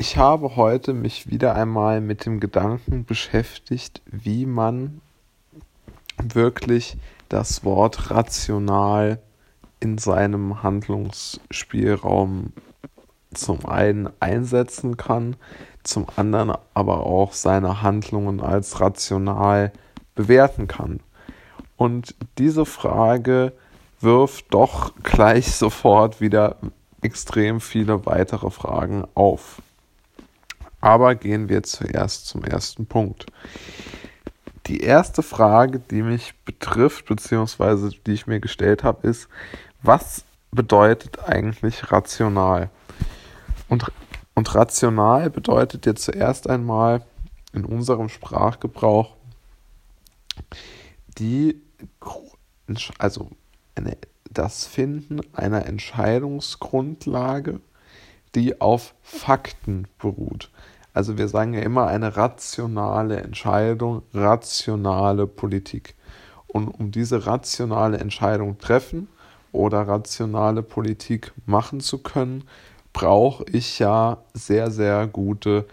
ich habe heute mich wieder einmal mit dem Gedanken beschäftigt, wie man wirklich das Wort rational in seinem Handlungsspielraum zum einen einsetzen kann, zum anderen aber auch seine Handlungen als rational bewerten kann. Und diese Frage wirft doch gleich sofort wieder extrem viele weitere Fragen auf. Aber gehen wir zuerst zum ersten Punkt. Die erste Frage, die mich betrifft, beziehungsweise die ich mir gestellt habe, ist, was bedeutet eigentlich rational? Und, und rational bedeutet jetzt zuerst einmal in unserem Sprachgebrauch die, also eine, das Finden einer Entscheidungsgrundlage, die auf Fakten beruht. Also wir sagen ja immer eine rationale Entscheidung, rationale Politik. Und um diese rationale Entscheidung treffen oder rationale Politik machen zu können, brauche ich ja sehr, sehr gute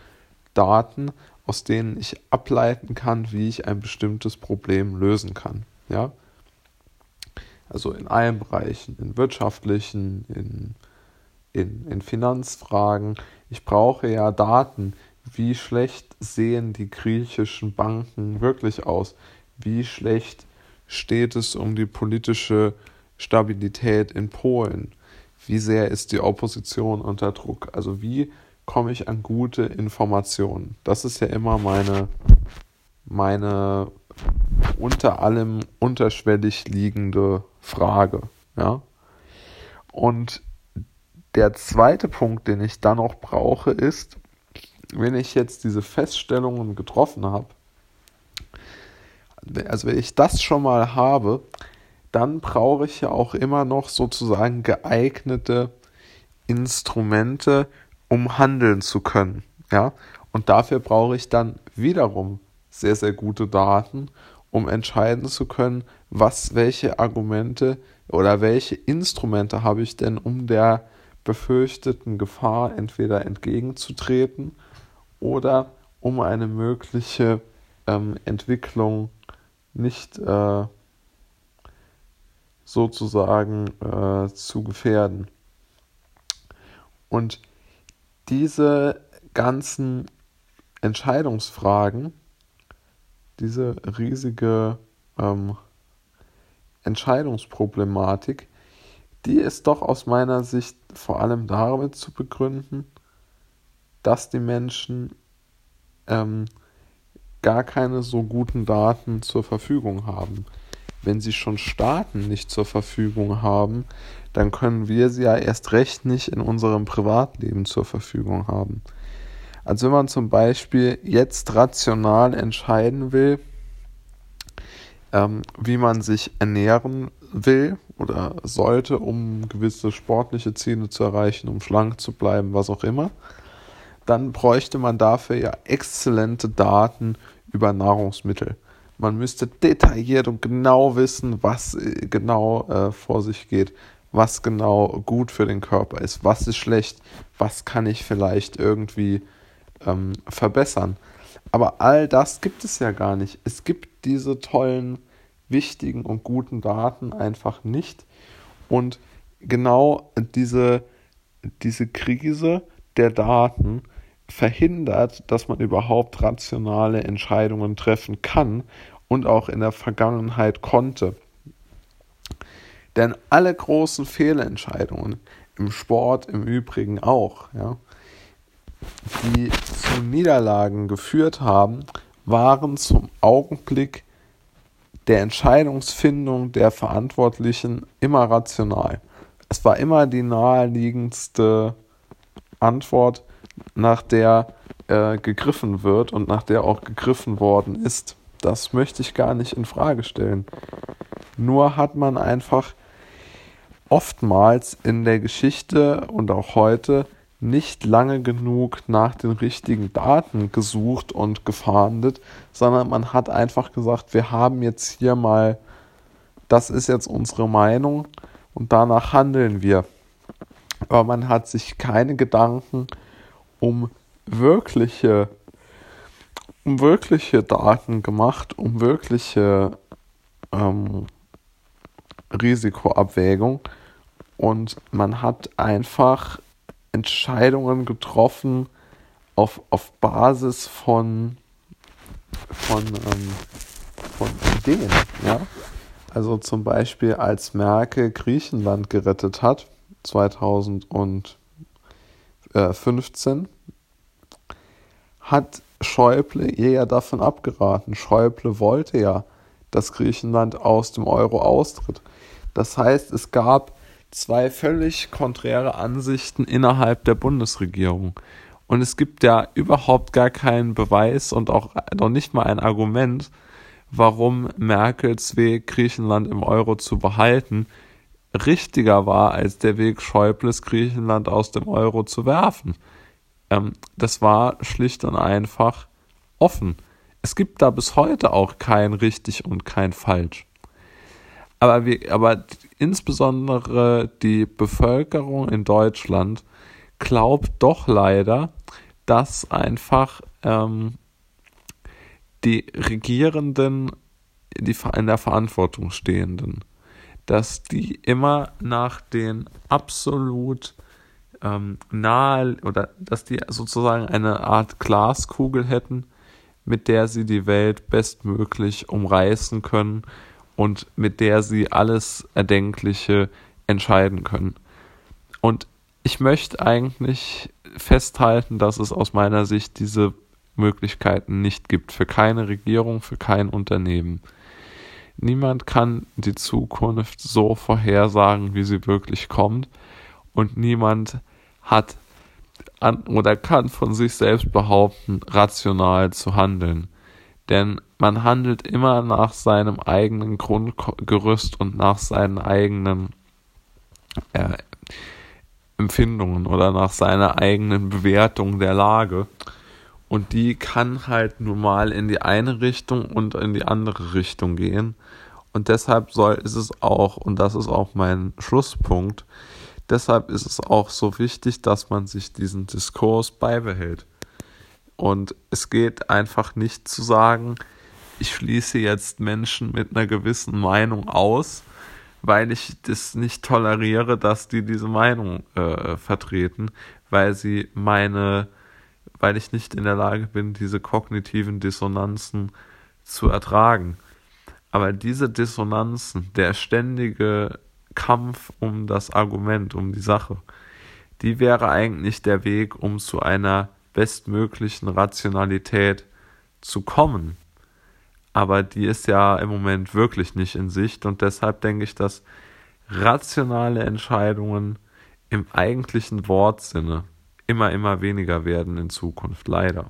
Daten, aus denen ich ableiten kann, wie ich ein bestimmtes Problem lösen kann. Ja? Also in allen Bereichen, in wirtschaftlichen, in, in, in Finanzfragen. Ich brauche ja Daten, wie schlecht sehen die griechischen Banken wirklich aus? Wie schlecht steht es um die politische Stabilität in Polen? Wie sehr ist die Opposition unter Druck? Also wie komme ich an gute Informationen? Das ist ja immer meine, meine unter allem unterschwellig liegende Frage. Ja? Und der zweite Punkt, den ich dann noch brauche, ist, wenn ich jetzt diese Feststellungen getroffen habe, also wenn ich das schon mal habe, dann brauche ich ja auch immer noch sozusagen geeignete Instrumente, um handeln zu können. Ja? Und dafür brauche ich dann wiederum sehr, sehr gute Daten, um entscheiden zu können, was, welche Argumente oder welche Instrumente habe ich denn, um der befürchteten Gefahr entweder entgegenzutreten oder um eine mögliche ähm, Entwicklung nicht äh, sozusagen äh, zu gefährden. Und diese ganzen Entscheidungsfragen, diese riesige ähm, Entscheidungsproblematik, die ist doch aus meiner Sicht vor allem damit zu begründen, dass die Menschen ähm, gar keine so guten Daten zur Verfügung haben. Wenn sie schon Staaten nicht zur Verfügung haben, dann können wir sie ja erst recht nicht in unserem Privatleben zur Verfügung haben. Also wenn man zum Beispiel jetzt rational entscheiden will, ähm, wie man sich ernähren will oder sollte, um gewisse sportliche Ziele zu erreichen, um schlank zu bleiben, was auch immer, dann bräuchte man dafür ja exzellente Daten über Nahrungsmittel. Man müsste detailliert und genau wissen, was äh, genau äh, vor sich geht, was genau gut für den Körper ist, was ist schlecht, was kann ich vielleicht irgendwie ähm, verbessern. Aber all das gibt es ja gar nicht. Es gibt diese tollen, wichtigen und guten Daten einfach nicht. Und genau diese, diese Krise der Daten verhindert, dass man überhaupt rationale Entscheidungen treffen kann und auch in der Vergangenheit konnte. Denn alle großen Fehlentscheidungen, im Sport im Übrigen auch, ja, die zu Niederlagen geführt haben, waren zum Augenblick der Entscheidungsfindung der Verantwortlichen immer rational. Es war immer die naheliegendste Antwort, nach der äh, gegriffen wird und nach der auch gegriffen worden ist. Das möchte ich gar nicht in Frage stellen. Nur hat man einfach oftmals in der Geschichte und auch heute nicht lange genug nach den richtigen Daten gesucht und gefahndet, sondern man hat einfach gesagt, wir haben jetzt hier mal, das ist jetzt unsere Meinung und danach handeln wir. Aber man hat sich keine Gedanken um wirkliche, um wirkliche Daten gemacht, um wirkliche ähm, Risikoabwägung und man hat einfach Entscheidungen getroffen auf, auf Basis von, von, ähm, von Ideen. Ja? Also zum Beispiel als Merkel Griechenland gerettet hat, 2015, hat Schäuble ihr ja davon abgeraten. Schäuble wollte ja, dass Griechenland aus dem Euro austritt. Das heißt, es gab zwei völlig konträre Ansichten innerhalb der Bundesregierung. Und es gibt ja überhaupt gar keinen Beweis und auch noch nicht mal ein Argument, warum Merkels Weg, Griechenland im Euro zu behalten, richtiger war als der Weg Schäubles, Griechenland aus dem Euro zu werfen. Ähm, das war schlicht und einfach offen. Es gibt da bis heute auch kein richtig und kein falsch. Aber, wir, aber insbesondere die Bevölkerung in Deutschland glaubt doch leider, dass einfach ähm, die Regierenden, die in der Verantwortung stehenden, dass die immer nach den absolut ähm, nahe oder dass die sozusagen eine Art Glaskugel hätten, mit der sie die Welt bestmöglich umreißen können und mit der sie alles Erdenkliche entscheiden können. Und ich möchte eigentlich festhalten, dass es aus meiner Sicht diese Möglichkeiten nicht gibt. Für keine Regierung, für kein Unternehmen. Niemand kann die Zukunft so vorhersagen, wie sie wirklich kommt. Und niemand hat an oder kann von sich selbst behaupten, rational zu handeln. Denn man handelt immer nach seinem eigenen Grundgerüst und nach seinen eigenen äh, Empfindungen oder nach seiner eigenen Bewertung der Lage. Und die kann halt nun mal in die eine Richtung und in die andere Richtung gehen. Und deshalb soll, ist es auch, und das ist auch mein Schlusspunkt, deshalb ist es auch so wichtig, dass man sich diesen Diskurs beibehält. Und es geht einfach nicht zu sagen, ich schließe jetzt Menschen mit einer gewissen Meinung aus, weil ich das nicht toleriere, dass die diese Meinung äh, vertreten, weil sie meine, weil ich nicht in der Lage bin, diese kognitiven Dissonanzen zu ertragen. Aber diese Dissonanzen, der ständige Kampf um das Argument, um die Sache, die wäre eigentlich der Weg, um zu einer bestmöglichen Rationalität zu kommen. Aber die ist ja im Moment wirklich nicht in Sicht und deshalb denke ich, dass rationale Entscheidungen im eigentlichen Wortsinne immer, immer weniger werden in Zukunft, leider.